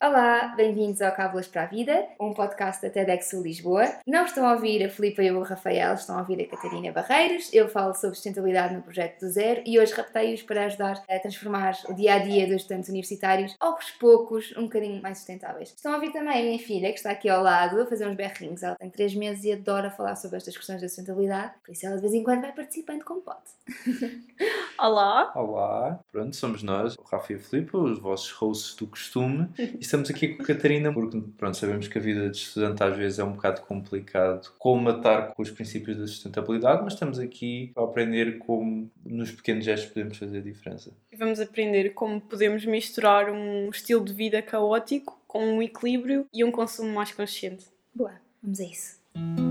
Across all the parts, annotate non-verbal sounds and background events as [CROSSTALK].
Olá, bem-vindos ao Cábulas para a Vida, um podcast da TEDx Lisboa. Não estão a ouvir a Filipa e o Rafael, estão a ouvir a Catarina Barreiros. Eu falo sobre sustentabilidade no projeto do Zero e hoje raptei-os para ajudar a transformar o dia a dia dos estudantes universitários, aos poucos, um bocadinho mais sustentáveis. Estão a ouvir também a minha filha, que está aqui ao lado, a fazer uns berrinhos. Ela tem 3 meses e adora falar sobre estas questões da sustentabilidade, por isso ela de vez em quando vai participando como pode. [LAUGHS] Olá! Olá, pronto, somos nós, o Rafa e a Filipe, os vossos hosts do costume, [LAUGHS] estamos aqui com a Catarina porque, pronto, sabemos que a vida de estudante às vezes é um bocado complicado colmatar com os princípios da sustentabilidade, mas estamos aqui para aprender como nos pequenos gestos podemos fazer a diferença. E vamos aprender como podemos misturar um estilo de vida caótico com um equilíbrio e um consumo mais consciente. Boa, vamos a isso.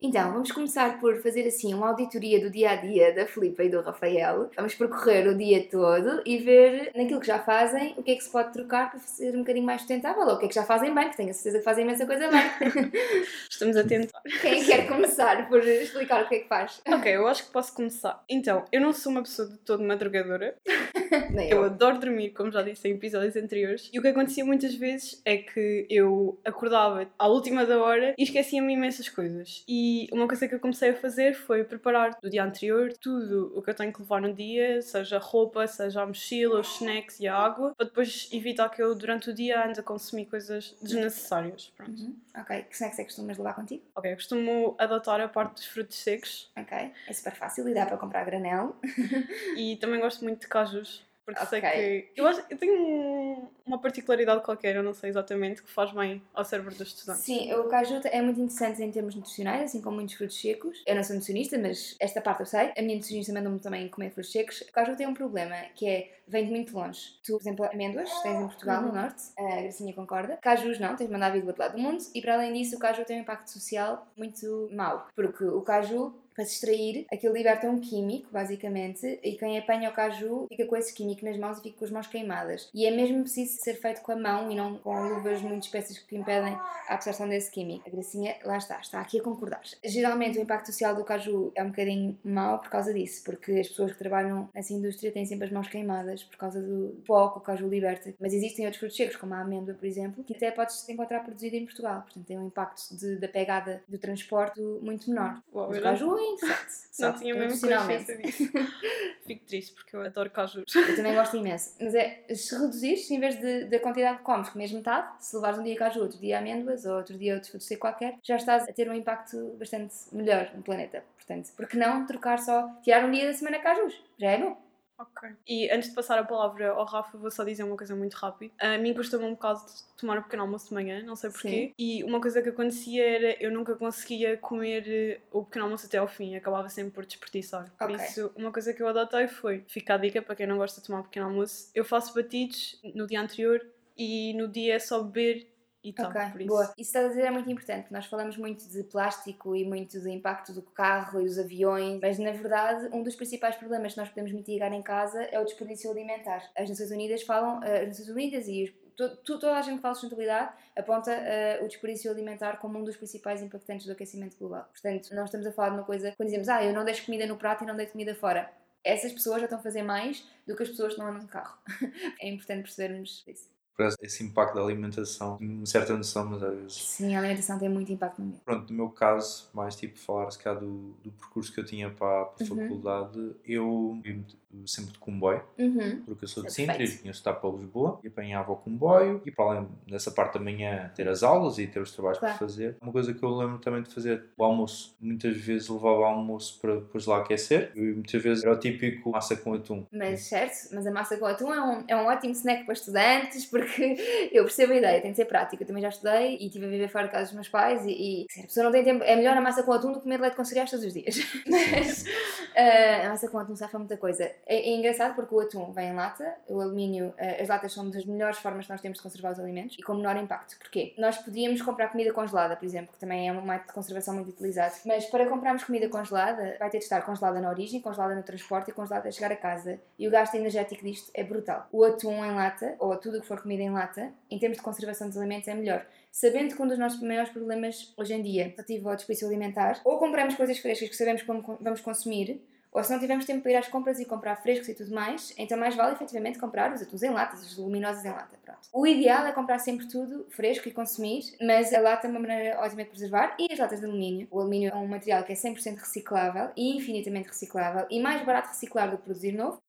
Então, vamos começar por fazer assim uma auditoria do dia a dia da Filipa e do Rafael. Vamos percorrer o dia todo e ver naquilo que já fazem o que é que se pode trocar para ser um bocadinho mais sustentável ou o que é que já fazem bem, que tenho a certeza que fazem imensa coisa bem. [LAUGHS] Estamos a tentar. Quem é que quer começar por explicar o que é que faz? Ok, eu acho que posso começar. Então, eu não sou uma pessoa de todo madrugadora. [LAUGHS] Nem Eu adoro dormir, como já disse em episódios anteriores. E o que acontecia muitas vezes é que eu acordava à última da hora e esquecia-me imensas coisas. E uma coisa que eu comecei a fazer foi preparar do dia anterior tudo o que eu tenho que levar no dia, seja roupa, seja a mochila, os snacks e a água, para depois evitar que eu durante o dia ande a consumir coisas desnecessárias. Pronto. Uhum. Ok, que snacks é que costumas levar contigo? Ok, eu costumo adotar a parte dos frutos secos Ok, é super fácil e dá para comprar granel. [LAUGHS] e também gosto muito de cajus. Porque sei Ok. que. Eu, acho, eu tenho um- uma particularidade qualquer, eu não sei exatamente, que faz bem ao cérebro dos estudantes. Sim, o caju é muito interessante em termos nutricionais, assim como muitos frutos secos. Eu não sou nutricionista, mas esta parte eu sei. A minha nutricionista mandou-me também comer frutos secos. O caju tem um problema, que é, vem de muito longe. Tu, por exemplo, amêndoas, tens em Portugal, no Uhum. Norte, a Gracinha concorda. Cajus não, tens de mandar vir do outro lado do mundo. E para além disso, o caju tem um impacto social muito mau. Porque o caju para se extrair, aquilo liberta um químico, basicamente, e quem apanha o caju fica com esse químico nas mãos e fica com as mãos queimadas. E é mesmo preciso ser feito com a mão e não com luvas muito espécies que impedem a absorção desse químico. A Gracinha, lá está, está aqui a concordar. Geralmente o impacto social do caju é um bocadinho mau por causa disso, porque as pessoas que trabalham nessa indústria têm sempre as mãos queimadas por causa do pó que o caju liberta. Mas existem outros frutos secos, como a amêndoa, por exemplo, que até podes encontrar produzido em Portugal. Portanto, tem um impacto de- da pegada do transporte muito menor. Uau, o caju interessante. Não só tinha mesmo consciência disso. [LAUGHS] Fico triste porque eu adoro cajus. Eu também gosto imenso. Mas é, se reduzires, em vez de, da quantidade que comes, comes metade, se levares um dia caju, outro dia amêndoas ou outro dia outro fruto seco qualquer, já estás a ter um impacto bastante melhor no planeta. Portanto, por que não trocar só, tirar um dia da semana cajus? Já é bom. Ok. E antes de passar a palavra ao Rafa, vou só dizer uma coisa muito rápida. A mim custa-me um bocado tomar um pequeno almoço de manhã, não sei porquê. Sim. E uma coisa que acontecia era eu nunca conseguia comer eh, o pequeno almoço até ao fim, acabava sempre por desperdiçar. Por isso, uma coisa que eu adotei foi, fica a dica para quem não gosta de tomar um pequeno almoço, eu faço batidos no dia anterior e no dia é só beber e tal. ok, por isso. boa. Isso que estás a dizer é muito importante. Nós falamos muito de plástico e muito do impacto do carro e dos aviões, mas na verdade, um dos principais problemas que nós podemos mitigar em casa é o desperdício alimentar. As Nações Unidas falam, eh, as Nações Unidas e os to- to- toda a gente que fala de sustentabilidade aponta eh, o desperdício alimentar como um dos principais impactantes do aquecimento global. Portanto, nós estamos a falar de uma coisa, quando dizemos, ah, eu não deixo comida no prato e não deito comida fora. Essas pessoas já estão a fazer mais do que as pessoas que não andam de carro. [LAUGHS] é importante percebermos isso. Por esse- impacto da alimentação, uma certa noção, mas às vezes. Sim, a alimentação tem muito impacto no meio. Pronto, no meu caso, mais tipo falar se calhar do, do percurso que eu tinha para, para a Uhum. faculdade, eu sempre de comboio, Uhum. porque eu sou de é Sintra e de estar para Lisboa, e apanhava o comboio, e para além dessa parte da manhã ter as aulas e ter os trabalhos Claro. para fazer. Uma coisa que eu lembro também de fazer o almoço, muitas vezes levava o almoço para depois lá aquecer, e muitas vezes era o típico massa com atum. Mas certo, mas a massa com atum é um, é um ótimo snack para estudantes [LAUGHS] porque eu percebo a ideia, tem de ser prático. Eu também já estudei e estive a viver fora de casa dos meus pais e, e se a pessoa não tem tempo, é melhor a massa com atum do que comer leite com cereais todos os dias. [LAUGHS] Mas ah, a massa com atum safa muita coisa. É, é engraçado porque o atum vem em lata, o alumínio, eh, as latas são das melhores formas que nós temos de conservar os alimentos e com menor impacto. Porquê? Nós podíamos comprar comida congelada, por exemplo, que também é um método de conservação muito utilizado, mas para comprarmos comida congelada, vai ter de estar congelada na origem, congelada no transporte e congelada a chegar a casa. E o gasto energético disto é brutal. O atum em lata, ou tudo o que for comida em lata, em termos de conservação dos alimentos, é melhor sabendo que um dos nossos maiores problemas hoje em dia relativo ao desperdício alimentar, ou compramos coisas frescas que sabemos como vamos consumir, ou se não tivermos tempo para ir às compras e comprar frescos e tudo mais, então mais vale efetivamente comprar os atuns em latas, os luminosos em lata. Pronto. O ideal é comprar sempre tudo fresco e consumir, mas a lata é uma maneira ótima de preservar e as latas de alumínio. O alumínio é um material que é 100% reciclável e infinitamente reciclável e mais barato reciclar do que produzir novo.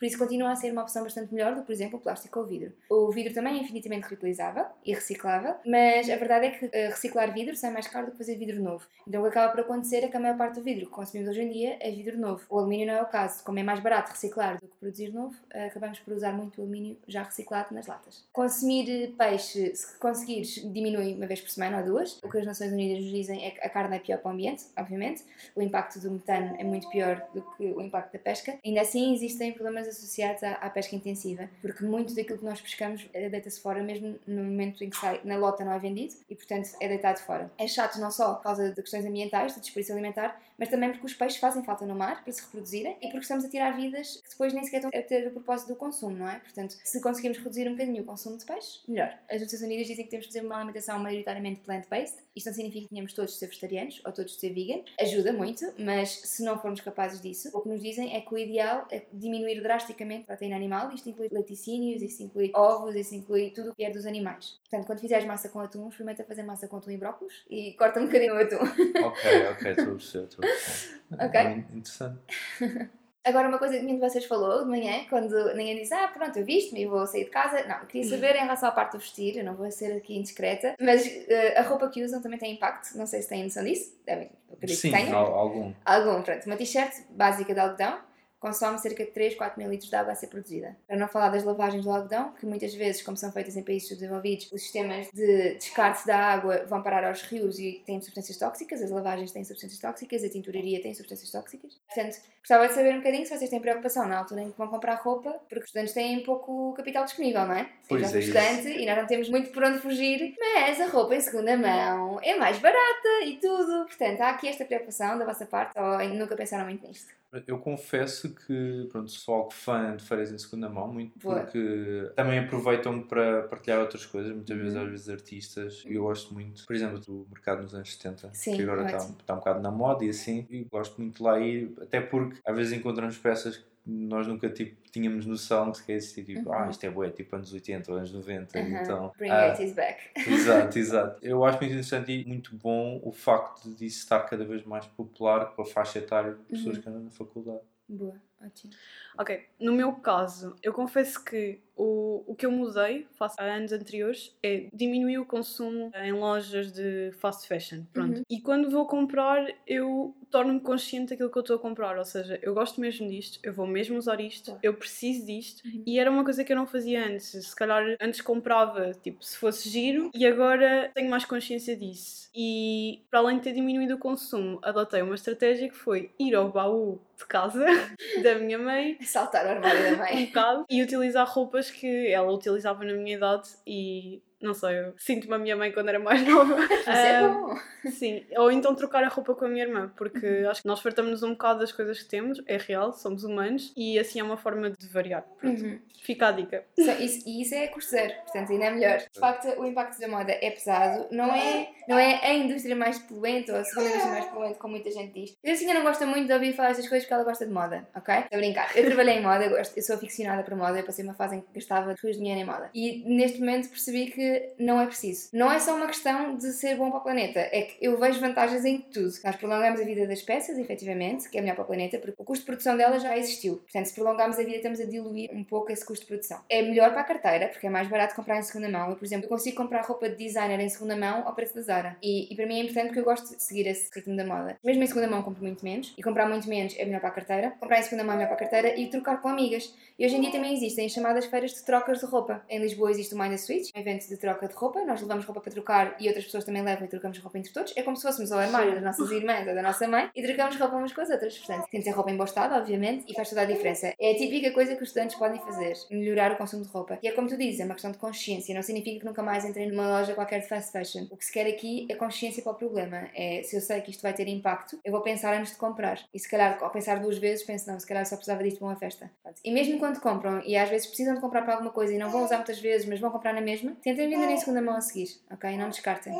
Por isso continua a ser uma opção bastante melhor do que, por exemplo, o plástico ou o vidro. O vidro também é infinitamente reutilizável e reciclável, mas a verdade é que uh, reciclar vidro sai mais caro do que fazer vidro novo. Então o que acaba por acontecer é que a maior parte do vidro que consumimos hoje em dia é vidro novo. O alumínio não é o caso. Como é mais barato reciclar do que produzir novo, uh, acabamos por usar muito alumínio já reciclado nas latas. Consumir peixe, se conseguires, diminui uma vez por semana ou duas. O que as Nações Unidas nos dizem é que a carne é pior para o ambiente, obviamente. O impacto do metano é muito pior do que o impacto da pesca. Ainda assim, existem problemas associados à, à, pesca intensiva, porque muito daquilo que nós pescamos é deita-se fora mesmo no momento em que sai, na lota não é vendido e, portanto, é deitado fora. É chato não só por causa de questões ambientais, de desperdício alimentar, mas também porque os peixes fazem falta no mar para se reproduzirem e porque estamos a tirar vidas que depois nem sequer estão a ter o propósito do consumo, não é? Portanto, se conseguimos reduzir um bocadinho o consumo de peixe, melhor. As Nações Unidas dizem que temos que fazer uma alimentação maioritariamente plant-based. Isto não significa que tenhamos todos de ser vegetarianos ou todos de ser vegan. Ajuda muito, mas se não formos capazes disso, o que nos dizem é que o ideal é diminuir drasticamente a proteína animal. Isto inclui laticínios, isto inclui ovos, isto inclui tudo o que é dos animais. Portanto, quando fizeres massa com atum, experimenta fazer massa com atum e brócolis e corta um bocadinho o atum. [LAUGHS] Ok, ok, estou a perceber, estou a perceber. Ok. Interessante. [LAUGHS] Agora, uma coisa que nenhum de vocês falou de manhã, quando ninguém diz, ah, pronto, eu viste-me e vou sair de casa. Não, queria saber em relação à parte do vestir, eu não vou ser aqui indiscreta, mas uh, a roupa que usam também tem impacto, não sei se têm noção disso, devem, acredito Sim, que tenham. al- algum. Algum, pronto. Uma t-shirt básica de algodão consome cerca de 3, 4 mil litros de água a ser produzida. Para não falar das lavagens do algodão, que muitas vezes, como são feitas em países subdesenvolvidos, os sistemas de descarte da água vão parar aos rios e têm substâncias tóxicas, as lavagens têm substâncias tóxicas, a tinturaria tem substâncias tóxicas. Portanto, gostava de saber um bocadinho se vocês têm preocupação na altura em que vão comprar roupa, porque os estudantes têm pouco capital disponível, não é? Pois é estudante e nós não temos muito por onde fugir, mas a roupa em segunda mão é mais barata e tudo. Portanto, há aqui esta preocupação da vossa parte ou nunca pensaram muito nisto? Eu confesso que pronto, sou algo fã de feiras em segunda mão, muito Boa. porque também aproveitam para partilhar outras coisas, muitas vezes Uhum. às vezes artistas. Eu gosto muito, por exemplo, do mercado nos anos 70, Sim, que agora está, está um bocado na moda e assim, e gosto muito de lá ir, até porque às vezes encontramos peças que nós nunca tipo, tínhamos noção que sequer existia, tipo, Uhum. ah, isto é bué, tipo anos 80 ou anos 90, Uhum. então... Bring ah, 80s back. Exato, [LAUGHS] exato. Eu acho muito interessante e muito bom o facto disso estar cada vez mais popular com a faixa etária de pessoas Uhum. que andam na faculdade. Boa, ótimo. Ok, no meu caso, eu confesso que o, o que eu mudei face a anos anteriores é diminuir o consumo em lojas de fast fashion. Pronto. Uhum. E quando vou comprar, eu torno-me consciente daquilo que eu estou a comprar. Ou seja, eu gosto mesmo disto, eu vou mesmo usar isto, eu preciso disto. Uhum. E era uma coisa que eu não fazia antes. Se calhar antes comprava, tipo, se fosse giro, e agora tenho mais consciência disso. E para além de ter diminuído o consumo, adotei uma estratégia que foi ir ao baú de casa [LAUGHS] da minha mãe Saltar o armário da um mãe. bocado e utilizar roupas que ela utilizava na minha idade e não sei, eu sinto-me a minha mãe quando era mais [LAUGHS] nova. Isso é bom. Sim, ou então trocar a roupa com a minha irmã, porque Uhum. acho que nós fartamos um bocado das coisas que temos, é real, somos humanos e assim é uma forma de variar. Uhum. fica a dica. Só isso- e isso é custo zero, portanto ainda é melhor. De facto, o impacto da moda é pesado, não é, não é a indústria mais poluente ou a segunda indústria mais poluente, como muita gente diz. Eu assim não gosto muito de ouvir falar estas coisas porque ela gosta de moda, ok? Estou a brincar. Eu trabalhei em moda, eu, gosto, eu sou aficionada por moda, eu passei uma fase em que gastava rios de dinheiro em moda. E neste momento percebi que não é preciso. Não é só uma questão de ser bom para o planeta, é que eu vejo vantagens em tudo. Nós prolongamos a vida das peças, efetivamente, que é melhor para o planeta, porque o custo de produção delas já existiu. Portanto, se prolongarmos a vida, estamos a diluir um pouco esse custo de produção. É melhor para a carteira, porque é mais barato comprar em segunda mão. Eu, por exemplo, eu consigo comprar roupa de designer em segunda mão ao preço da Zara. E, e para mim é importante porque eu gosto de seguir esse ritmo da moda. Mesmo em segunda mão compro muito menos, e comprar muito menos é melhor para a carteira. Comprar em segunda mão é melhor para a carteira e trocar com amigas. E hoje em dia também existem as chamadas feiras de trocas de roupa. Em Lisboa existe o Mind Switch, um evento de troca de roupa, nós levamos roupa para trocar e outras pessoas também levam e trocamos roupa entre todos. É como se fôssemos ao armário das nossas irmãs ou da nossa mãe e trocamos roupa umas com as outras. Portanto, tem de ser roupa em bom estado, obviamente, e faz toda a diferença. É a típica coisa que os estudantes podem fazer, melhorar o consumo de roupa. E é como tu dizes, é uma questão de consciência, não significa que nunca mais entrem numa loja qualquer de fast fashion. O que se quer aqui é consciência para o problema. É, se eu sei que isto vai ter impacto, eu vou pensar antes de comprar. E se calhar, ao pensar duas vezes, penso, não, se calhar só precisava disto para uma festa. E mesmo quando compram, e às vezes precisam de comprar para alguma coisa e não vão usar muitas vezes, mas vão comprar na mesma, tentem vender em segunda mão a seguir, ok? Não descartem.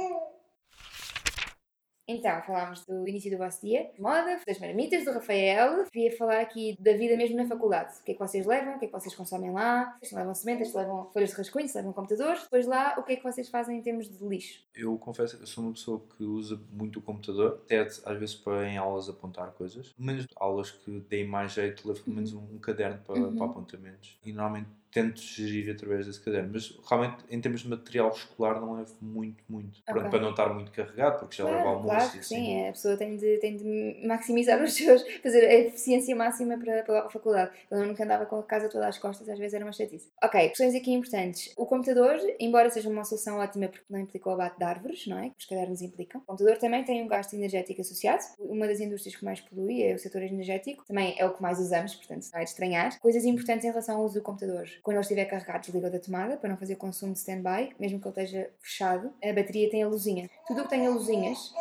Então, falámos do início do vosso dia, de moda, das marmitas do Rafael. Queria falar aqui da vida mesmo na faculdade. O que é que vocês levam? O que é que vocês consomem lá? Se levam sementes, se levam folhas de rascunho, se levam computadores. Depois lá, o que é que vocês fazem em termos de lixo? Eu confesso que eu sou uma pessoa que usa muito o computador, até às vezes para em aulas apontar coisas. Menos aulas que deem mais jeito, levo pelo menos um, um caderno para, Uhum. para apontamentos. E normalmente tento gerir através desse caderno. Mas realmente, em termos de material escolar, não levo muito, muito. Pronto, Ok. para não estar muito carregado, porque já levo Claro, almoço claro e assim. sim, é, a pessoa tem de, tem de maximizar os seus, fazer a eficiência máxima para, para a faculdade. Eu que andava com a casa toda às costas, às vezes era uma chatice. Ok, questões aqui importantes. O computador, embora seja uma solução ótima porque não implica o abate de árvores, não é? Que os cadernos implicam. O computador também tem um gasto energético associado. Uma das indústrias que mais polui é o setor energético. Também é o que mais usamos, portanto, não é de estranhar. Coisas importantes em relação ao uso do computador. Quando ele estiver carregado, desliga da tomada para não fazer consumo de stand-by, mesmo que ele esteja fechado. A bateria tem a luzinha. Tudo o que tenha luzinhas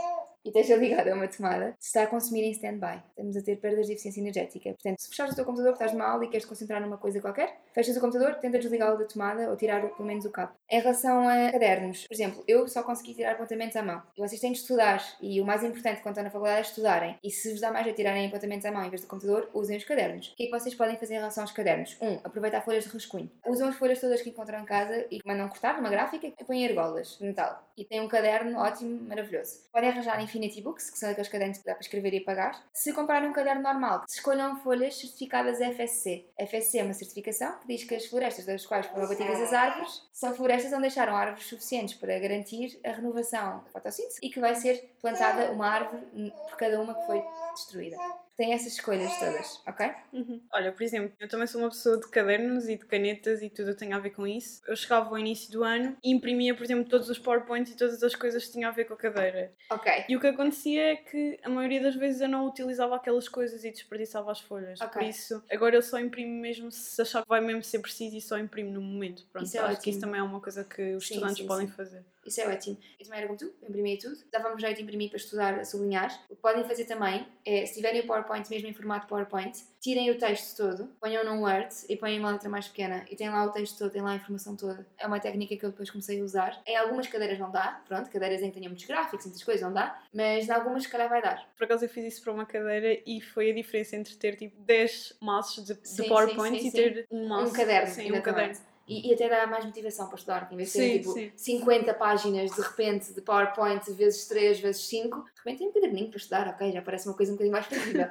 e esteja ligado a uma tomada, se está a consumir em stand-by. Estamos a ter perdas de eficiência energética. Portanto, se fechares o teu computador, estás mal e queres te concentrar numa coisa qualquer, fechas o computador, tenta desligá-lo da tomada ou tirar pelo menos o cabo. Em relação a cadernos, por exemplo, eu só consegui tirar apontamentos à mão. E vocês têm de estudar. E o mais importante quando estão na faculdade é estudarem. E se vos dá mais a tirarem apontamentos à mão em vez do computador, usem os cadernos. O que é que vocês podem fazer em relação aos cadernos? Um, aproveitar folhas de rascunho. Usam as folhas todas que encontram em casa e mandam cortar numa gráfica e põem argolas de metal. E têm um caderno ótimo, maravilhoso. Podem arranjar Infinity Books, que são aqueles cadernos que dá para escrever e apagar. Se comprarem um caderno normal, escolham folhas certificadas FSC. FSC é uma certificação que diz que as florestas das quais foram abatidas as árvores são florestas onde deixaram árvores suficientes para garantir a renovação da fotossíntese e que vai ser plantada uma árvore por cada uma que foi destruída. Tem essas escolhas todas, ok? Uhum. Olha, por exemplo, eu também sou uma pessoa de cadernos e de canetas e tudo tem a ver com isso. Eu chegava ao início do ano e imprimia, por exemplo, todos os PowerPoints e todas as coisas que tinham a ver com a cadeira. Ok. E o que acontecia é que a maioria das vezes eu não utilizava aquelas coisas e desperdiçava as folhas. Ok. Por isso, agora eu só imprimo mesmo se achar que vai mesmo ser preciso e só imprimo no momento. Pronto, Isso é acho que isso ótimo. também é uma coisa que os Sim, estudantes sim, podem sim. fazer. Isso é ótimo. Eu também era como tu, eu imprimia tudo. Dava-me jeito de imprimir para estudar, a sublinhar. O que podem fazer também é, se tiverem o PowerPoint mesmo em formato PowerPoint, tirem o texto todo, ponham num Word e põem uma letra mais pequena e tem lá o texto todo, tem lá a informação toda. É uma técnica que eu depois comecei a usar. Em algumas cadeiras não dá, pronto, cadeiras em que tenham muitos gráficos, muitas coisas não dá, mas em algumas se calhar vai dar. Por acaso eu fiz isso para uma cadeira e foi a diferença entre ter tipo 10 maços de, de Sim, PowerPoint sim, sim, e ter um maço. um caderno, Sim, um caderno. E, e até dá mais motivação para estudar, em vez de ter tipo sim. 50 páginas de repente de PowerPoint vezes 3 vezes 5, de repente tem um caderninho para estudar, ok, já parece uma coisa um bocadinho mais fazível.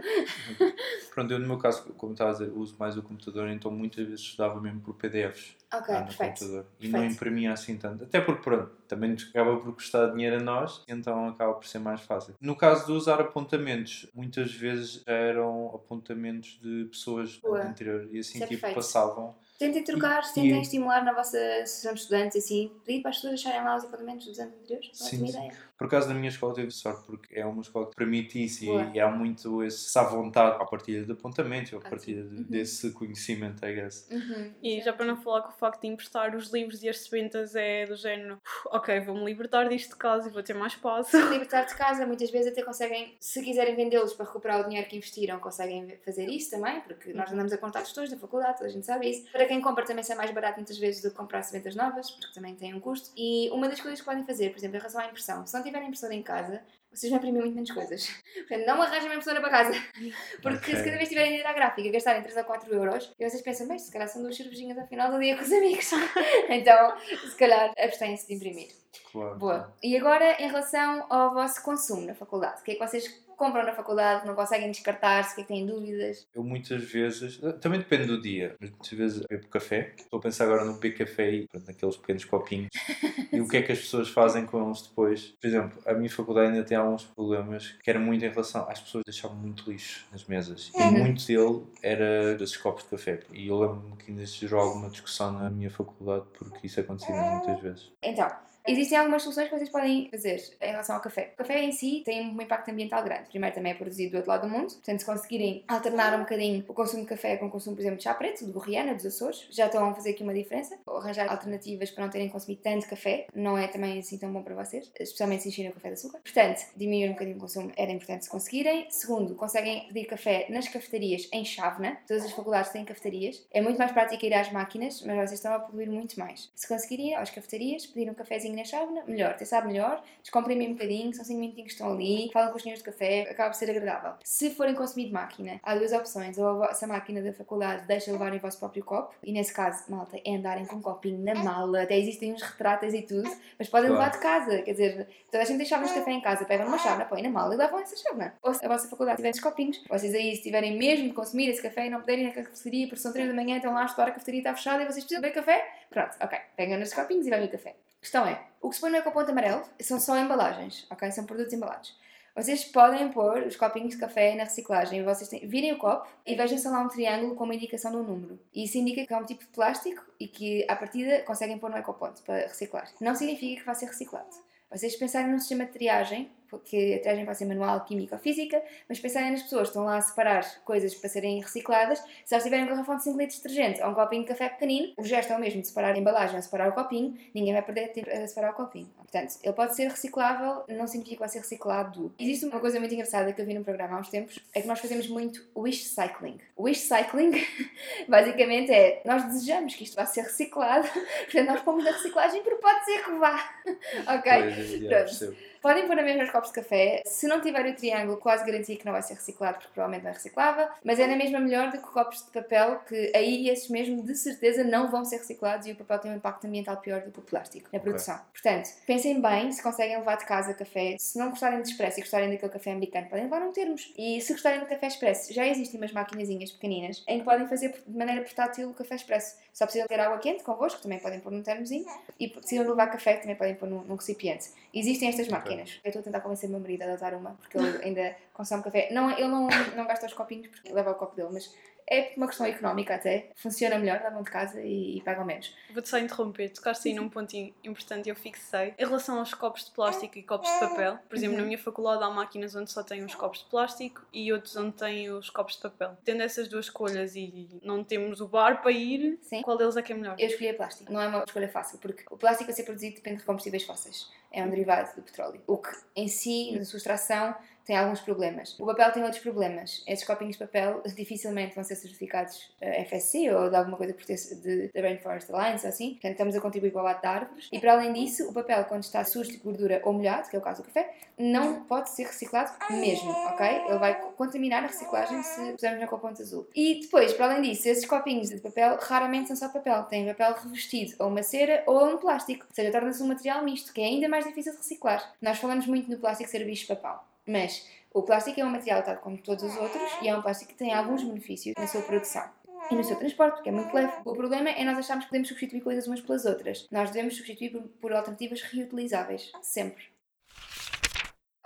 Pronto, eu no meu caso, como estava a dizer, uso mais o computador, então muitas vezes estudava mesmo por PDFs. ok, lá no perfeito. computador. E Perfeito. não imprimia assim tanto. Até porque, pronto, também nos acaba por custar dinheiro a nós, então acaba por ser mais fácil. No caso de usar apontamentos, muitas vezes já eram apontamentos de pessoas Boa. do interior e assim Isso é tipo perfeito. passavam. Tentem trocar, E- tentem e- estimular na vossa sessão de estudantes, assim, pedir para as pessoas deixarem lá os apontamentos dos anos anteriores. Sim, Ótima sim. ideia. Por acaso, na minha escola teve sorte, porque é uma escola que permite isso e, Boa. e há muito esse, essa vontade à partilha de apontamentos, à Ótimo. partilha de- Uhum. desse conhecimento, I guess. Uhum. E já para não falar que o facto de emprestar os livros e as sementas é do género, "Uf, ok, vou-me libertar disto de casa e vou ter mais espaço. Libertar de casa, muitas vezes até conseguem, se quiserem vendê-los para recuperar o dinheiro que investiram, conseguem fazer isso também, porque nós andamos a contar questões da faculdade, toda a gente sabe isso. Para quem compra também sai mais barato muitas vezes do que comprar sementes novas, porque também tem um custo. E uma das coisas que podem fazer, por exemplo, em relação à impressão, se não tiverem impressora em casa, vocês vão imprimir muito menos coisas. [LAUGHS] Portanto, não arranjem uma impressora para casa. [LAUGHS] Porque Ok. se cada vez tiverem de ir à gráfica e gastarem 3 ou 4 euros, e vocês pensam, bem, se calhar são duas cervejinhas ao final do dia com os amigos. [LAUGHS] então, se calhar, abstêm-se de imprimir. Claro. Boa. E agora, em relação ao vosso consumo na faculdade, o que é que vocês compram na faculdade, não conseguem descartar-se, que é que têm dúvidas. Eu muitas vezes, também depende do dia, muitas vezes bebo café. Estou a pensar agora no café e naqueles pequenos copinhos. [LAUGHS] e o que é que as pessoas fazem com eles depois? Por exemplo, a minha faculdade ainda tem alguns problemas que era muito em relação às pessoas deixavam muito lixo nas mesas. E Uhum. muito dele era desses copos de café. E eu lembro-me que ainda se gerou alguma discussão na minha faculdade porque isso acontecia muitas vezes. Então, existem algumas soluções que vocês podem fazer em relação ao café. O café em si tem um impacto ambiental grande. Primeiro, também é produzido do outro lado do mundo. Portanto, se conseguirem alternar um bocadinho o consumo de café com o consumo, por exemplo, de chá preto, de Gorriana, dos Açores, já estão a fazer aqui uma diferença. Ou arranjar alternativas para não terem consumido tanto café não é também assim tão bom para vocês, especialmente se encherem o café de açúcar. Portanto, diminuir um bocadinho o consumo era importante se conseguirem. Segundo, conseguem pedir café nas cafetarias em Chávena. Todas as faculdades têm cafetarias. É muito mais prático ir às máquinas, mas vocês estão a poluir muito mais. Se conseguirem ir às cafetarias, pedir um cafezinho na Chávena, melhor. Até sabe melhor. Descomprimem um bocadinho, são 5 minutinhos que estão ali, falam com os senhores de café, acaba por ser agradável. Se forem consumir de máquina, há duas opções. Ou a vossa máquina da faculdade deixa levar o vosso próprio copo, e nesse caso, malta, é andarem com um copinho na mala, até existem uns retratos e tudo, mas podem Claro. levar de casa. Quer dizer, toda a gente tem chávenas de café em casa, pegam numa chávena, põem na mala e levam essa chávena. Ou se a vossa faculdade tiver esses copinhos, vocês aí, se tiverem mesmo de consumir esse café e não puderem ir na cafeteria, porque são 3 da manhã, estão lá a estudar, a cafeteria está fechada e vocês precisam beber café, pronto, ok, pegam nos copinhos e bebem café. Questão é, o que se põe no ecoponto amarelo são só embalagens, ok? São produtos embalados. Vocês podem pôr os copinhos de café na reciclagem. Vocês têm, virem o copo e vejam se lá um triângulo com uma indicação de um número. E isso indica que é um tipo de plástico e que, à partida, conseguem pôr no ecoponto para reciclar. Não significa que vai ser reciclado. Vocês pensarem num sistema de triagem, porque a triagem vai ser manual, química ou física, mas pensarem nas pessoas que estão lá a separar coisas para serem recicladas. Se elas tiverem um garrafão de 5 litros de detergente ou um copinho de café pequenino, o gesto é o mesmo de separar a embalagem ou separar o copinho, ninguém vai perder tempo a separar o copinho. Portanto, ele pode ser reciclável, não significa que vai ser reciclado. Existe uma coisa muito engraçada que eu vi num programa há uns tempos, é que nós fazemos muito wish cycling. Wish cycling, [LAUGHS] basicamente, é nós desejamos que isto vá ser reciclado, [LAUGHS] portanto, nós pomos na reciclagem porque pode ser que vá. [LAUGHS] ok? Pois, já Pronto. Podem pôr na mesma os copos de café. Se não tiver o triângulo, quase garantia que não vai ser reciclado, porque provavelmente não é reciclável. Mas é na mesma melhor do que copos de papel, que aí esses mesmo de certeza não vão ser reciclados e o papel tem um impacto ambiental pior do que o plástico na produção. Portanto, pensem bem se conseguem levar de casa café. Se não gostarem de expresso e gostarem daquele café americano, podem levar um termos. E se gostarem do café expresso, já existem umas maquinazinhas pequeninas em que podem fazer de maneira portátil o café expresso. Só precisam ter água quente convosco, também podem pôr num termozinho. E se precisam levar café, também podem pôr num, num recipiente. Existem estas máquinas. Eu estou a tentar convencer o meu marido a adotar uma, porque ele ainda [LAUGHS] consome café. Não, ele não, não gasta os copinhos, porque leva o copo dele, mas é uma questão económica até. Funciona melhor, levam de casa e, e pagam menos. Vou-te só interromper, tocaste aí num ponto importante e eu fixei. Em relação aos copos de plástico e copos de papel, por exemplo, Uhum. na minha faculdade há máquinas onde só tem os copos de plástico e outros onde tem os copos de papel. Tendo essas duas escolhas e não temos o bar para ir, Sim. qual deles é que é melhor? Eu escolhi a plástico. Não é uma escolha fácil, porque o plástico a ser produzido depende de combustíveis fósseis. É um derivado do petróleo. O que, em si, na sua extração, tem alguns problemas. O papel tem outros problemas. Esses copinhos de papel dificilmente vão ser certificados eh, FSC ou de alguma coisa por ter de, de Rainforest Alliance ou assim. Portanto, estamos a contribuir para o lado de árvores. E para além disso, o papel, quando está sujo de gordura ou molhado, que é o caso do café, não pode ser reciclado mesmo, ok? Ele vai contaminar a reciclagem se pusermos na componente azul. E depois, para além disso, esses copinhos de papel raramente são só papel. Têm papel revestido a uma cera ou um plástico. Ou seja, torna-se um material misto, que é ainda mais difícil de reciclar. Nós falamos muito no plástico ser bicho-papão, mas o plástico é um material tal como todos os outros e é um plástico que tem alguns benefícios na sua produção. E no seu transporte, porque é muito leve. O problema é nós acharmos que podemos substituir coisas umas pelas outras. Nós devemos substituir por, por alternativas reutilizáveis. Sempre.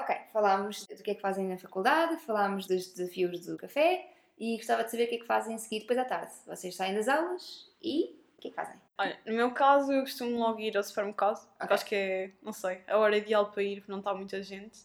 Ok, falámos do que é que fazem na faculdade, falámos dos desafios do café e gostava de saber o que é que fazem a seguir depois à tarde. Vocês saem das aulas e o que é que fazem? Olha, no meu caso, eu costumo logo ir ao supermercado, porque Ok. acho que é, não sei, a hora ideal para ir, porque não está muita gente.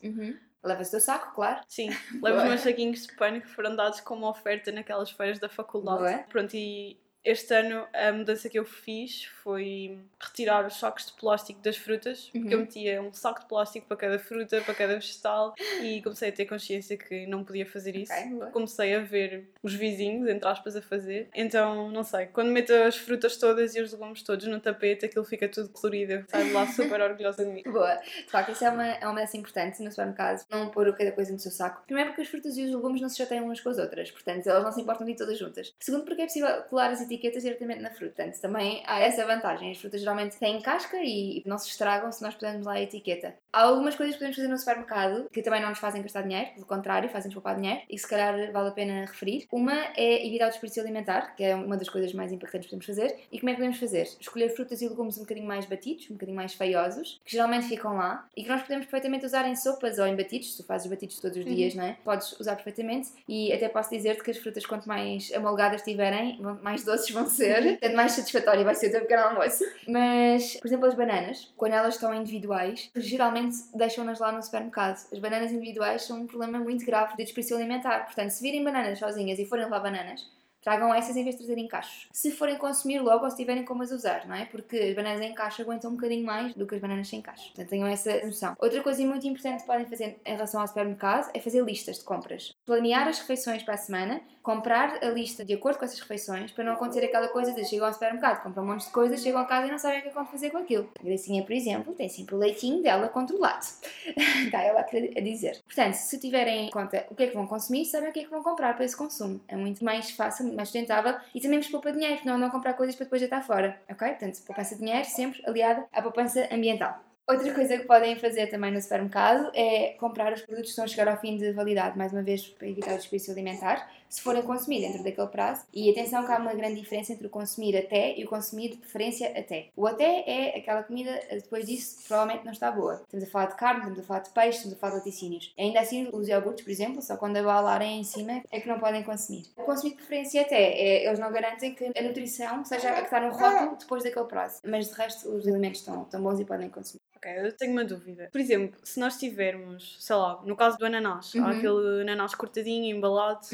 Levas o teu saco, claro. Sim, [LAUGHS] levo os meus saquinhos de pano que foram dados como oferta naquelas feiras da faculdade. Boa. Pronto, e este ano a mudança que eu fiz foi retirar os sacos de plástico das frutas, porque eu Uhum. metia um saco de plástico para cada fruta, para cada vegetal, e comecei a ter consciência que não podia fazer isso. Ok, boa. Comecei a ver os vizinhos, entre aspas, a fazer. Então, não sei, quando meto as frutas todas e os legumes todos no tapete, aquilo fica tudo colorido. Eu saio de lá super orgulhosa de mim. [LAUGHS] Boa. De facto, isso é uma, é uma mudança importante no supermercado. Não pôr cada coisa no seu saco. Primeiro porque as frutas e os legumes não se chateiam umas com as outras. Portanto, elas não se importam de todas juntas. Segundo porque é possível colar as etiquetas etiquetas diretamente na fruta. Portanto, também há essa vantagem. As frutas geralmente têm casca e não se estragam se nós pusermos lá a etiqueta. Há algumas coisas que podemos fazer no supermercado que também não nos fazem gastar dinheiro, pelo contrário, fazem-nos poupar dinheiro e se calhar vale a pena referir. Uma é evitar o desperdício alimentar, que é uma das coisas mais importantes que podemos fazer. E como é que podemos fazer? Escolher frutas e legumes um bocadinho mais batidos, um bocadinho mais feiosos, que geralmente ficam lá e que nós podemos perfeitamente usar em sopas ou em batidos. Se tu fazes batidos todos os dias, não é? Podes usar perfeitamente e até posso dizer-te que as frutas, quanto mais amolgadas tiverem, vão- mais doces vão ser, tanto mais satisfatório vai ser o teu pequeno almoço. Mas, por exemplo, as bananas, quando elas estão individuais, geralmente deixam-nas lá no supermercado. As bananas individuais são um problema muito grave de desperdício alimentar. Portanto, se virem bananas sozinhas e forem levar bananas, tragam essas em vez de trazerem cachos. Se forem consumir logo ou se tiverem como as usar, não é? Porque as bananas em caixa aguentam um bocadinho mais do que as bananas sem caixa. Portanto, tenham essa noção. Outra coisa muito importante que podem fazer em relação ao supermercado é fazer listas de compras. Planear as refeições para a semana, comprar a lista de acordo com essessa refeições, para não acontecer aquela coisa de chegam ao supermercado, compram um monte de coisas, chegam a casa e não sabem o que é que vão fazer com aquilo. A Gracinha, por exemplo, tem sempre o leitinho dela controlado. [LAUGHS] Está ela a dizer. Portanto, se tiverem em conta o que é que vão consumir, sabem o que é que vão comprar para esse consumo. É muito mais fácil, muito mais sustentável e também vos poupa dinheiro, não a comprar coisas para depois já estar fora. Ok? Portanto, poupança de dinheiro sempre aliada à poupança ambiental. Outra coisa que podem fazer também no supermercado é comprar os produtos que estão a chegar ao fim de validade, mais uma vez para evitar o desperdício alimentar, se forem consumir dentro daquele prazo. E atenção que há uma grande diferença entre o consumir até e o consumir de preferência até. O até é aquela comida, depois disso, provavelmente não está boa. Estamos a falar de carne, estamos a falar de peixe, estamos a falar de laticínios. Ainda assim, os iogurtes, por exemplo, só quando a balarem em cima é que não podem consumir. O consumir de preferência até, é, eles não garantem que a nutrição seja a que está no rótulo depois daquele prazo. Mas de resto, os alimentos estão, estão bons e podem consumir. Ok, eu tenho uma dúvida. Por exemplo, se nós tivermos, sei lá, no caso do ananás, há Uhum. aquele ananás cortadinho, embalado,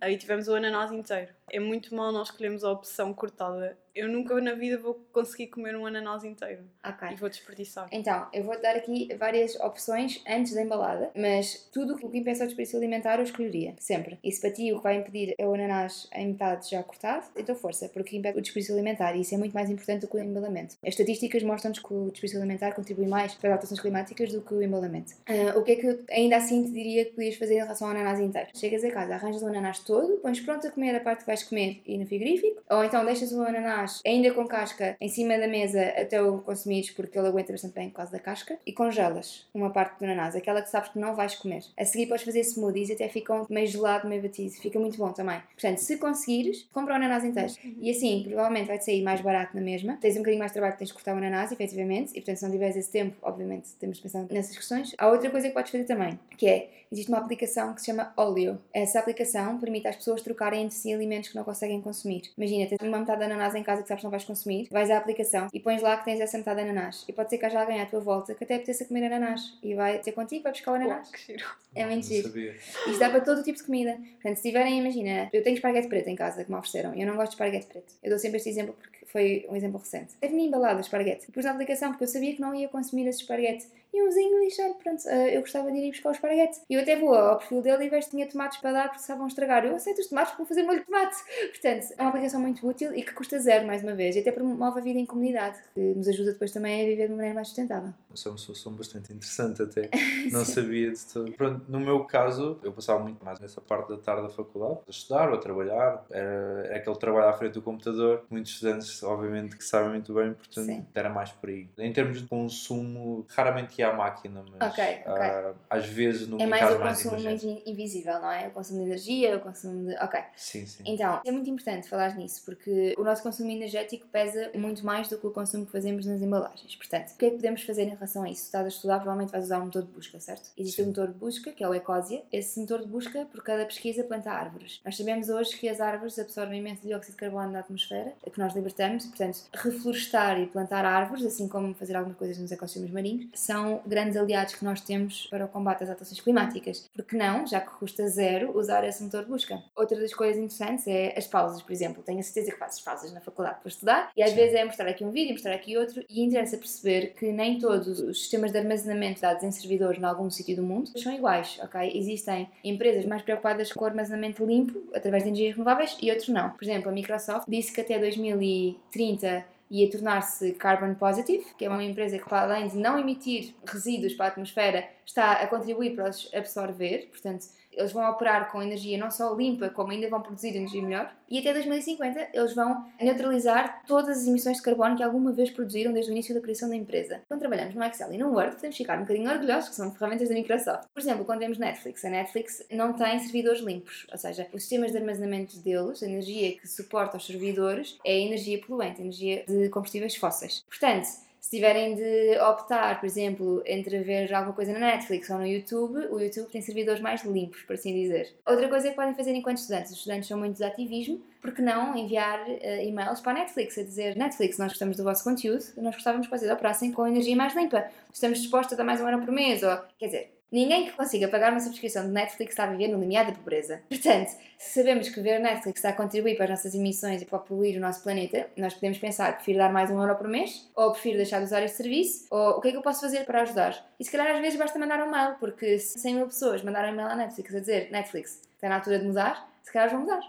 aí tivemos o ananás inteiro. É muito mal nós escolhermos a opção cortada. Eu nunca na vida vou conseguir comer um ananás inteiro Ok. e vou desperdiçar. Então, eu vou dar aqui várias opções antes da embalada, mas tudo o que impeça o desperdício alimentar eu escolheria, sempre. E se para ti o que vai impedir é o ananás em metade já cortado, então força, porque impede o desperdício alimentar e isso é muito mais importante do que o embalamento. As estatísticas mostram-nos que o desperdício alimentar contribui mais para as alterações climáticas do que o embalamento. Ah, o que é que eu ainda assim te diria que podias fazer em relação ao ananás inteiro? Chegas a casa, arranjas o ananás todo, pões pronto a comer a parte que vais comer e no frigorífico, ou então deixas o ananás ainda com casca em cima da mesa até o consumires porque ele aguenta bastante bem por causa da casca e congelas uma parte do ananás, aquela que sabes que não vais comer. A seguir podes fazer smoothies e até ficam meio gelado, meio batido, fica muito bom também. Portanto, se conseguires, compra o ananás inteiro. E assim, provavelmente vai-te sair mais barato na mesma. Tens um bocadinho mais de trabalho tens de cortar o ananás, efetivamente, e portanto, se não tiveres esse tempo, obviamente, temos de pensar nessas questões. Há outra coisa que podes fazer também, que é, existe uma aplicação que se chama Olio. Essa aplicação permite às pessoas trocarem entre si alimentos que não conseguem consumir. Imagina, tens uma metade de ananás em casa que sabes que não vais consumir, vais à aplicação e pões lá que tens essa metade de ananás. E pode ser que haja alguém à tua volta que até apeteça comer ananás e vai ter contigo, vai buscar o ananás. Oh, que giro. É muito giro. sabia. Isto dá para todo o tipo de comida. Portanto, se tiverem, imagina, eu tenho esparguete preto em casa que me ofereceram e eu não gosto de esparguete preto. Eu dou sempre este exemplo porque foi um exemplo recente. Teve-me embalado o esparguete. Pus na aplicação porque eu sabia que não ia consumir esse esparguete. E um me disse, olha, pronto, eh, eu gostava de ir buscar o esparguete. E eu até vou ao perfil dele e vejo que tinha tomates para dar porque estavam a estragar. Eu aceito os tomates vou fazer molho de tomate. Portanto, é uma aplicação muito útil e que custa zero, mais uma vez. E até promove a vida em comunidade, que nos ajuda depois também a viver de maneira mais sustentável. Isso é uma solução bastante interessante até. [LAUGHS] Não sabia de todo. Pronto, no meu caso, eu passava muito mais nessa parte da tarde da faculdade, a estudar ou a trabalhar. Era, era aquele trabalho à frente do computador. Muitos estudantes, obviamente, que sabem muito bem, portanto, Sim. era mais por aí. Em termos de consumo, raramente ia à máquina, mas Ok, ok. ah, às vezes no É mais o consumo muito invisível, não é? O consumo de energia, o consumo de. Ok. Sim, sim. Então, é muito importante falar nisso, porque o nosso consumo energético pesa muito mais do que o consumo que fazemos nas embalagens. Portanto, o que é que podemos fazer em relação a isso? Se estás a estudar, provavelmente vais usar um motor de busca, certo? Existe Sim. um motor de busca, que é o Ecosia. Esse motor de busca, por cada pesquisa, planta árvores. Nós sabemos hoje que as árvores absorvem imenso dióxido de carbono da atmosfera, que nós libertamos. Portanto, reflorestar e plantar árvores, assim como fazer algumas coisas nos ecossistemas marinhos, são grandes aliados que nós temos para o combate às alterações climáticas. Porque não, já que custa zero, usar esse motor de busca. Outra das coisas interessantes é as pausas, por exemplo. Tenho a certeza que fazes pausas na faculdade para estudar e às Sim. vezes é mostrar aqui um vídeo, mostrar aqui outro e interessa perceber que nem todos os sistemas de armazenamento de dados em servidores em algum sítio do mundo são iguais, ok? Existem empresas mais preocupadas com o armazenamento limpo através de energias renováveis e outros não. Por exemplo, a Microsoft disse que até 2030 ia tornar-se carbon positive, que é uma empresa que, para além de não emitir resíduos para a atmosfera, está a contribuir para os absorver, portanto, eles vão operar com energia não só limpa, como ainda vão produzir energia melhor. E até 2050 eles vão neutralizar todas as emissões de carbono que alguma vez produziram desde o início da criação da empresa. Quando trabalhamos no Excel e no Word, podemos ficar um bocadinho orgulhosos que são ferramentas da Microsoft. Por exemplo, quando vemos Netflix, a Netflix não tem servidores limpos, ou seja, os sistemas de armazenamento deles, a energia que suporta os servidores, é energia poluente, energia de combustíveis fósseis. Portanto, se tiverem de optar, por exemplo, entre ver alguma coisa na Netflix ou no YouTube, o YouTube tem servidores mais limpos, por assim dizer. Outra coisa que podem fazer enquanto estudantes, os estudantes são muito de ativismo, porque não enviar uh, e-mails para a Netflix a dizer Netflix, nós gostamos do vosso conteúdo, nós gostávamos que vocês operassem com energia mais limpa, estamos dispostos a dar mais um euro por mês, ou, quer dizer, Ninguém que consiga pagar uma subscrição de Netflix está a viver no limiar da pobreza. Portanto, se sabemos que ver Netflix está a contribuir para as nossas emissões e para poluir o nosso planeta, nós podemos pensar, prefiro dar mais um euro por mês, ou prefiro deixar de usar este serviço, ou o que é que eu posso fazer para ajudar? E se calhar às vezes basta mandar um mail, porque se 100 mil pessoas mandaram um mail à Netflix a dizer Netflix, está na altura de mudar, se calhar vão mudar.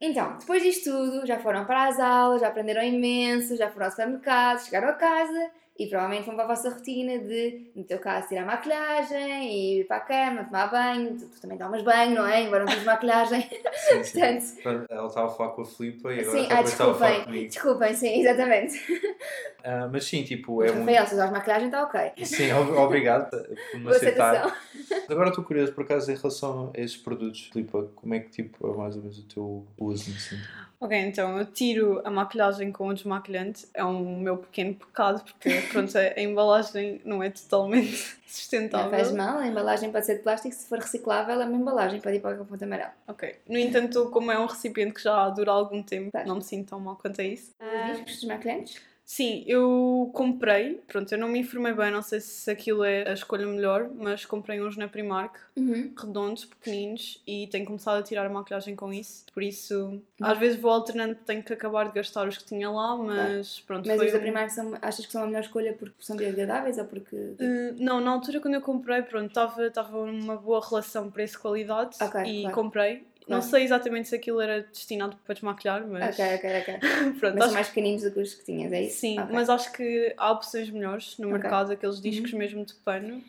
Então, depois disto tudo, já foram para as aulas, já aprenderam imenso, já foram ao supermercado, chegaram a casa e provavelmente vão para a vossa rotina de, no teu caso, tirar maquilhagem, ir para a cama, tomar banho. Tu, tu também tomas banho, não é? Embora não tens maquilhagem. [LAUGHS] Sim, sim. Portanto, Ela estava a falar com a Filipa e agora sim, ah, estava a falar desculpem, comigo. desculpem, sim, exatamente. Ah, mas sim, tipo, é muito. Rafael, se usares maquilhagem, está ok. Sim, ob- obrigado por [LAUGHS] me aceitar. Agora estou curioso, por acaso, em relação a esses produtos, Filipa, como é que tipo, é mais ou menos o teu uso assim? Ok, então eu tiro a maquilhagem com o desmaquilhante. É um meu pequeno pecado, porque pronto, a, embalagem não é totalmente [LAUGHS] Não sustentável. faz mal, a embalagem pode ser de plástico, se for reciclável, é uma embalagem, pode ir para o ponto amarelo. Ok. No entanto, como é um recipiente que já dura algum tempo, não me sinto tão mal quanto a isso. Os discos desmaquilhantes? Sim, eu comprei, pronto, eu não me informei bem, não sei se aquilo é a escolha melhor, mas comprei uns na Primark, Uhum. redondos, pequeninos, e tenho começado a tirar a maquilhagem com isso. Por isso, às vezes vou alternando, tenho que acabar de gastar os que tinha lá, mas pronto, Mas os da um- Primark são, achas que são a melhor escolha porque são biodegradáveis ou porque. Uh, não, na altura quando eu comprei, pronto, estava numa boa relação preço-qualidade Ok, e claro. comprei. Não sei exatamente se aquilo era destinado para desmaquilhar, mas Ok, ok, ok. [LAUGHS] pronto, Mas acho mais pequeninos do que os que tinhas, é isso? Sim, Ok. mas acho que há opções melhores no Ok. Uhum. mercado, aqueles discos mesmo de pano.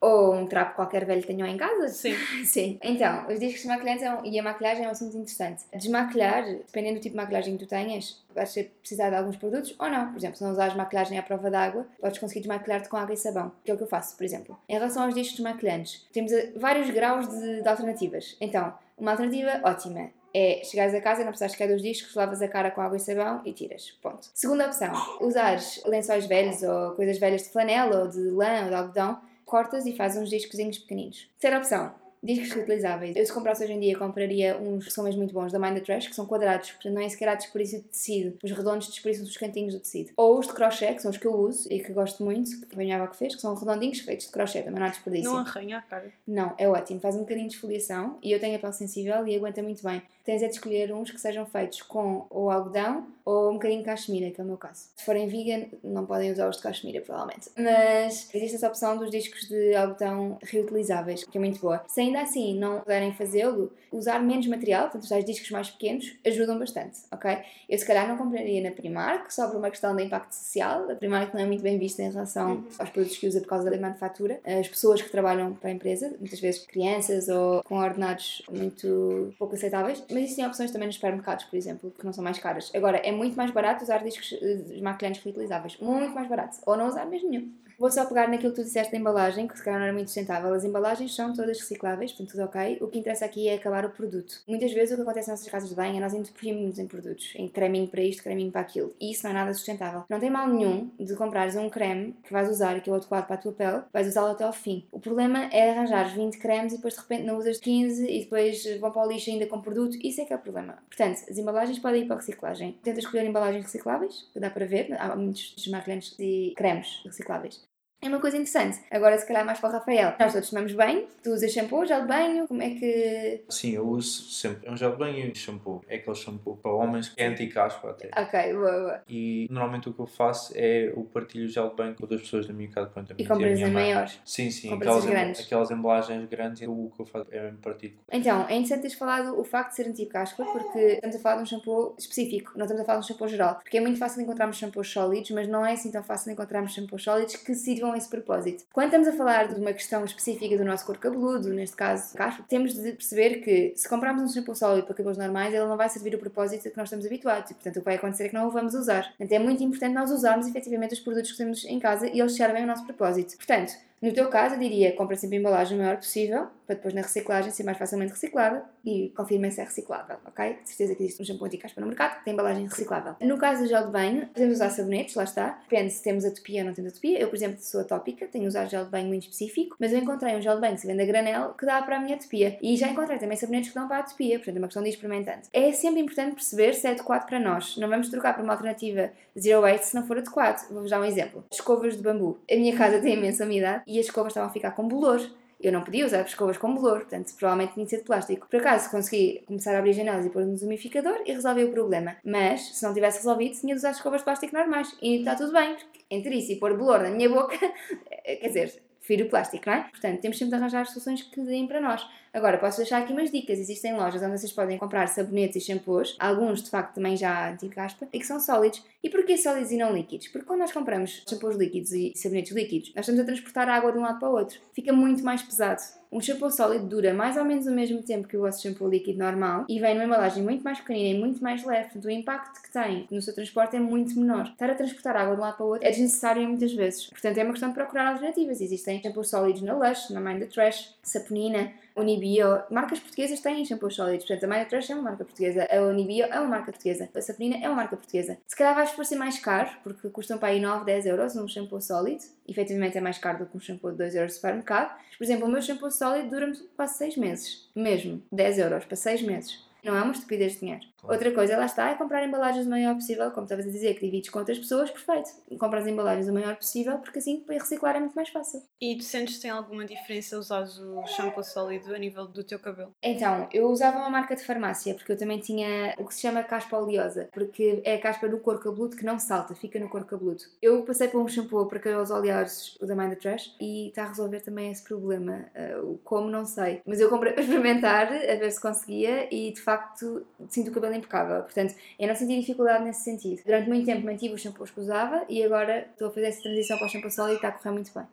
Ou um trapo qualquer velho tenham em casa? Sim, [LAUGHS] Sim. Então, os discos desmaquilhantes é um- e a maquilhagem é um assunto interessante. Desmaquilhar, dependendo do tipo de maquilhagem que tu tenhas, vais ter precisar de alguns produtos ou não. Por exemplo, se não usares maquilhagem à prova d'água, podes conseguir desmaquilhar-te com água e sabão, que é o que eu faço, por exemplo. Em relação aos discos desmaquilhantes, temos vários graus de, de alternativas. Então, uma alternativa ótima é chegares a casa não precisares sequer dos discos, lavas a cara com água e sabão e tiras. Ponto. Segunda opção, usares lençóis velhos ou coisas velhas de flanela ou de lã ou de algodão, cortas e fazes uns discozinhos pequeninos. Terceira opção, Discos reutilizáveis. Eu se comprasse hoje em dia compraria uns que são mesmo muito bons da Mind the Trash, que são quadrados, portanto não é sequer há desperdício de tecido. Os redondos desperdiçam os cantinhos do tecido. Ou os de crochê, que são os que eu uso e que gosto muito, que a minha avó que fez, que são redondinhos feitos de crochê, também não há desperdício. não arranha a cara. Não, é ótimo. Faz um bocadinho de esfoliação e eu tenho a pele sensível e aguenta muito bem. Tens é de escolher uns que sejam feitos com ou algodão ou um bocadinho de cachemira, que é o meu caso. Se forem vegan, não podem usar os de cachemira, provavelmente. Mas existe essa opção dos discos de algodão reutilizáveis, que é muito boa. Se ainda assim não puderem fazê-lo, usar menos material, portanto, usar discos mais pequenos, ajudam bastante, ok? Eu se calhar não compraria na Primark, só por uma questão de impacto social. A Primark não é muito bem vista em relação aos produtos que usa por causa da manufatura. As pessoas que trabalham para a empresa, muitas vezes crianças ou com ordenados muito pouco aceitáveis. Mas existem opções também nos supermercados, por exemplo, que não são mais caras. Agora, é muito mais barato usar discos eh, desmaquilhantes reutilizáveis. Muito mais barato. Ou não usar mesmo nenhum. Vou só pegar naquilo que tu disseste da embalagem, que se calhar não era muito sustentável. As embalagens são todas recicláveis, portanto tudo ok. O que interessa aqui é acabar o produto. Muitas vezes o que acontece nas nossas casas de banho é nós entupimos em produtos, em creminho para isto, creminho para aquilo. E isso não é nada sustentável. Não tem mal nenhum de comprares um creme que vais usar e que é o adequado para a tua pele, vais usá-lo até ao fim. O problema é arranjar 20 cremes e depois de repente não usas 15 e depois vão para o lixo ainda com produto. Isso é que é o problema. Portanto, as embalagens podem ir para a reciclagem. Tenta escolher embalagens recicláveis, que dá para ver. Há muitos desmaquilhantes e cremes recicláveis. É uma coisa interessante. Agora, se calhar, mais para o Rafael. Nós todos tomamos banho. Tu usas shampoo, gel de banho? Como é que. Sim, eu uso sempre um gel de banho e shampoo. É aquele shampoo para homens que é anti-caspa até. Ok, boa, boa. E normalmente o que eu faço é eu partilho o gel de banho com outras pessoas da minha casa. Pronto, E compras mãe. maiores. Sim, sim, aquelas, as grandes. aquelas embalagens grandes. O que eu faço é mesmo partilho. Então, é interessante teres falado o facto de ser anti-caspa, porque estamos a falar de um shampoo específico, não estamos a falar de um shampoo geral. Porque é muito fácil encontrarmos shampoos sólidos, mas não é assim tão fácil encontrarmos shampoos sólidos que sirvam esse propósito. Quando estamos a falar de uma questão específica do nosso cor cabeludo, neste caso caspa, temos de perceber que se comprarmos um shampoo sólido para cabelos normais, ele não vai servir o propósito a que nós estamos habituados e, portanto, o que vai acontecer é que não o vamos usar. Portanto, é muito importante nós usarmos efetivamente os produtos que temos em casa e eles servem ao nosso propósito. Portanto, no teu caso, eu diria compra sempre a embalagem o maior possível, para depois na reciclagem ser mais facilmente reciclada e confirmem se é reciclável, ok? De certeza que existe um shampoo anti-caspa no mercado que tem embalagem reciclável. No caso do gel de banho, podemos usar sabonetes, lá está. Depende se temos atopia ou não temos atopia. Eu, por exemplo, sou atópica, tenho usado gel de banho muito específico, mas eu encontrei um gel de banho que se vende a granel que dá para a minha atopia. E já encontrei também sabonetes que dão para a atopia, portanto é uma questão de ir experimentando. É sempre importante perceber se é adequado para nós. Não vamos trocar por uma alternativa zero waste se não for adequado. Vou-vos dar um exemplo. Escovas de bambu. A minha casa tem imensa umidade e as escovas estavam a ficar com bolor. Eu não podia usar escovas com bolor, portanto, provavelmente tinha de ser de plástico. Por acaso, consegui começar a abrir janelas e pôr um desumidificador e resolvi o problema. Mas, se não tivesse resolvido, tinha de usar escovas de plástico normais. E está tudo bem, porque entre isso e pôr bolor na minha boca, [LAUGHS] quer dizer, prefiro o plástico, não é? Portanto, temos sempre de arranjar soluções que deem para nós. Agora, posso deixar aqui umas dicas. Existem lojas onde vocês podem comprar sabonetes e shampoos, alguns de facto também já anti-caspa, e que são sólidos. E porquê sólidos e não líquidos? Porque quando nós compramos shampoos líquidos e sabonetes líquidos, nós estamos a transportar água de um lado para o outro. Fica muito mais pesado. Um shampoo sólido dura mais ou menos o mesmo tempo que o vosso shampoo líquido normal e vem numa embalagem muito mais pequenina e muito mais leve. Portanto, o impacto que tem no seu transporte é muito menor. Estar a transportar água de um lado para o outro é desnecessário muitas vezes. Portanto, é uma questão de procurar alternativas. Existem shampoos sólidos na Lush, na Mind the Trash, Saponina, Unibio, marcas portuguesas têm shampoos sólidos, portanto a the Trash é uma marca portuguesa, a Unibio é uma marca portuguesa, a Saponina é uma marca portuguesa. Se calhar vais por ser mais caro, porque custam para aí 9, 10 euros um shampoo sólido, efetivamente é mais caro do que um shampoo de 2 euros de supermercado. Por exemplo, o meu shampoo sólido dura-me quase 6 meses, mesmo, 10 euros para 6 meses. Não é uma estupidez de dinheiro. Outra coisa, lá está, é comprar embalagens o maior possível, como estavas a dizer, que divides com outras pessoas, perfeito. Compras as embalagens o maior possível, porque assim para reciclar é muito mais fácil. E tu sentes que tem alguma diferença usares o shampoo sólido a nível do teu cabelo? Então, eu usava uma marca de farmácia, porque eu também tinha o que se chama caspa oleosa, porque é a caspa no couro cabeludo que não salta, fica no couro cabeludo. Eu passei por um shampoo para cabelos oleosos, o da Mind the Trash, e está a resolver também esse problema. Uh, como, não sei. Mas eu comprei [LAUGHS] para experimentar, a ver se conseguia, e de facto sinto o cabelo impecável. Portanto, eu não senti dificuldade nesse sentido. Durante muito tempo mantive os shampoos que usava e agora estou a fazer essa transição para o shampoo sólido e está a correr muito bem.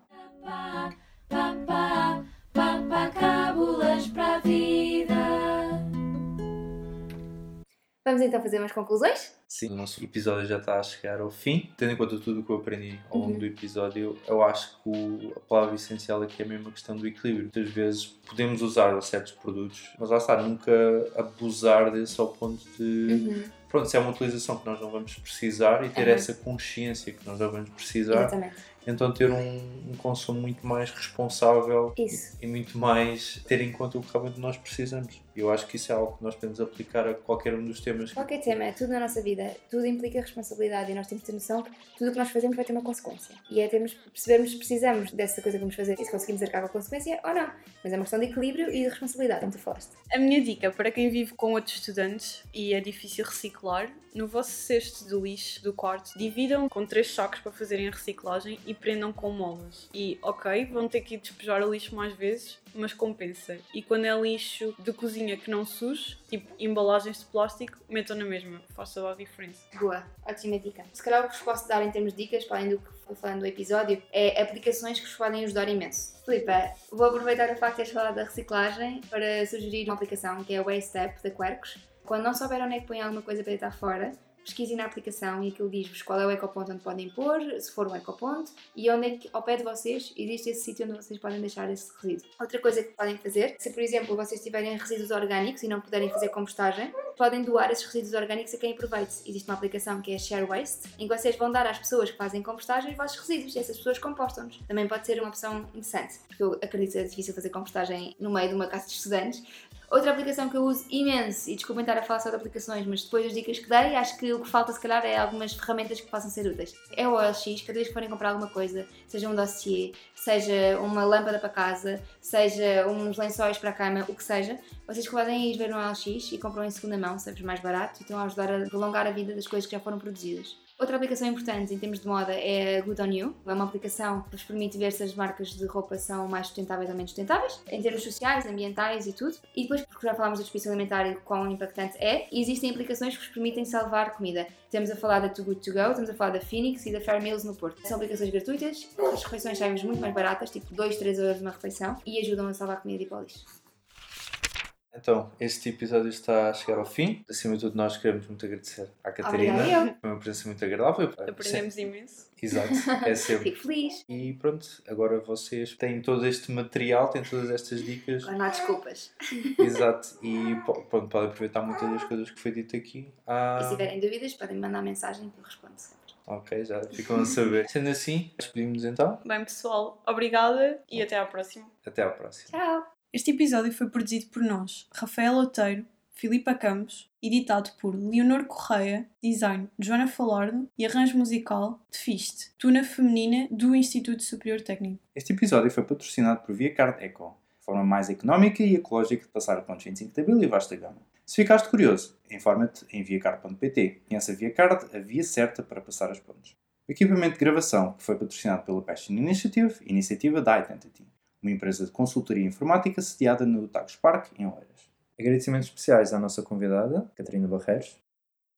Pá, pá, pá, pá, pá, cábulas para a Vamos então fazer umas conclusões? Sim, o nosso episódio já está a chegar ao fim. Tendo em conta tudo o que eu aprendi ao longo Uhum. do episódio, eu acho que o- a palavra essencial aqui é mesmo a questão do equilíbrio. Muitas vezes podemos usar certos produtos, mas lá está, nunca abusar desse ao ponto de. Pronto, se é uma utilização que nós não vamos precisar e ter Uhum. essa consciência que nós não vamos precisar, Exatamente. então ter um, um consumo muito mais responsável e muito mais ter em conta o que realmente nós precisamos. Eu acho que isso é algo que nós podemos aplicar a qualquer um dos temas. Qualquer tema, é tudo na nossa vida, tudo implica responsabilidade e nós temos de ter noção que tudo o que nós fazemos vai ter uma consequência. E é termos, percebermos se precisamos dessa coisa que vamos fazer e se conseguimos arcar com a consequência ou não. Mas é uma questão de equilíbrio e de responsabilidade, como tu falaste. A minha dica para quem vive com outros estudantes e é difícil reciclar, no vosso cesto de lixo do quarto, dividam com três sacos para fazerem a reciclagem e prendam com molas. E, ok, vão ter que despejar o lixo mais vezes, mas compensa. E quando é lixo de cozinha que não suje, tipo embalagens de plástico, metam na mesma, toda a diferença. Boa, ótima dica. Se calhar o que vos posso dar em termos de dicas, para além do que fui falando do episódio, é aplicações que vos podem ajudar imenso. Filipa, vou aproveitar o facto de teres falado da reciclagem para sugerir uma aplicação que é a Waste App da Quercus. Quando não souberam onde é que põem alguma coisa para deitar fora, pesquisem na aplicação e aquilo diz-vos qual é o ecoponto onde podem pôr, se for um ecoponto, e onde é que, ao pé de vocês, existe esse sítio onde vocês podem deixar esse resíduo. Outra coisa que podem fazer, se por exemplo vocês tiverem resíduos orgânicos e não puderem fazer compostagem, podem doar esses resíduos orgânicos a quem aproveite. Existe uma aplicação que é Share Waste, em que vocês vão dar às pessoas que fazem compostagem os vossos resíduos e essas pessoas compostam-nos. Também pode ser uma opção interessante, porque eu acredito que é difícil fazer compostagem no meio de uma casa de estudantes. Outra aplicação que eu uso imenso, e desculpem estar a falar só de aplicações, mas depois das dicas que dei, acho que o que falta se calhar é algumas ferramentas que possam ser úteis. É o OLX, cada vez que forem comprar alguma coisa, seja um dossiê, seja uma lâmpada para casa, seja uns lençóis para a cama, o que seja, vocês podem ir ver no OLX e compram em segunda mão, sempre mais barato, e estão a ajudar a prolongar a vida das coisas que já foram produzidas. Outra aplicação importante em termos de moda é a Good On You. É uma aplicação que vos permite ver se as marcas de roupa são mais sustentáveis ou menos sustentáveis, em termos sociais, ambientais e tudo. E depois, porque já falámos da desperdício alimentar e quão impactante é, existem aplicações que vos permitem salvar comida. Estamos a falar da Too Good To Go, estamos a falar da Phoenix e da Fair Meals no Porto. São aplicações gratuitas, as refeições saem muito mais baratas, tipo 2, 3 euros uma refeição, e ajudam a salvar comida e para o lixo. Então, este episódio está a chegar ao fim. Acima de tudo, nós queremos muito agradecer à Catarina. Obrigada. Foi uma presença muito agradável. Aprendemos imenso. [LAUGHS] Exato, é [LAUGHS] sempre. Fico feliz. E pronto, agora vocês têm todo este material, têm todas estas dicas. Agora não há desculpas. Exato, e pronto, podem aproveitar muitas das coisas que foi dito aqui. Ah, E se tiverem dúvidas, podem mandar mensagem que eu respondo sempre. ok, já ficam a saber. Sendo assim, despedimos então. Bem, pessoal, obrigada e até à próxima. Até à próxima. Tchau! Este episódio foi produzido por nós, Rafael Oteiro, Filipa Campos, editado por Leonor Correia, design Joana Falardo e arranjo musical de Fiste, tuna feminina do Instituto Superior Técnico. Este episódio foi patrocinado por ViaCard Eco, forma mais económica e ecológica de passar pontos 25 de Abril e vasta gama. Se ficaste curioso, informa-te em viacard.pt. Conhece a ViaCard, a via certa para passar as pontes. O equipamento de gravação foi patrocinado pela Passion Initiative, iniciativa da Identity, uma empresa de consultoria informática sediada no Tagus Park, em Oeiras. Agradecimentos especiais à nossa convidada, Catarina Barreiros.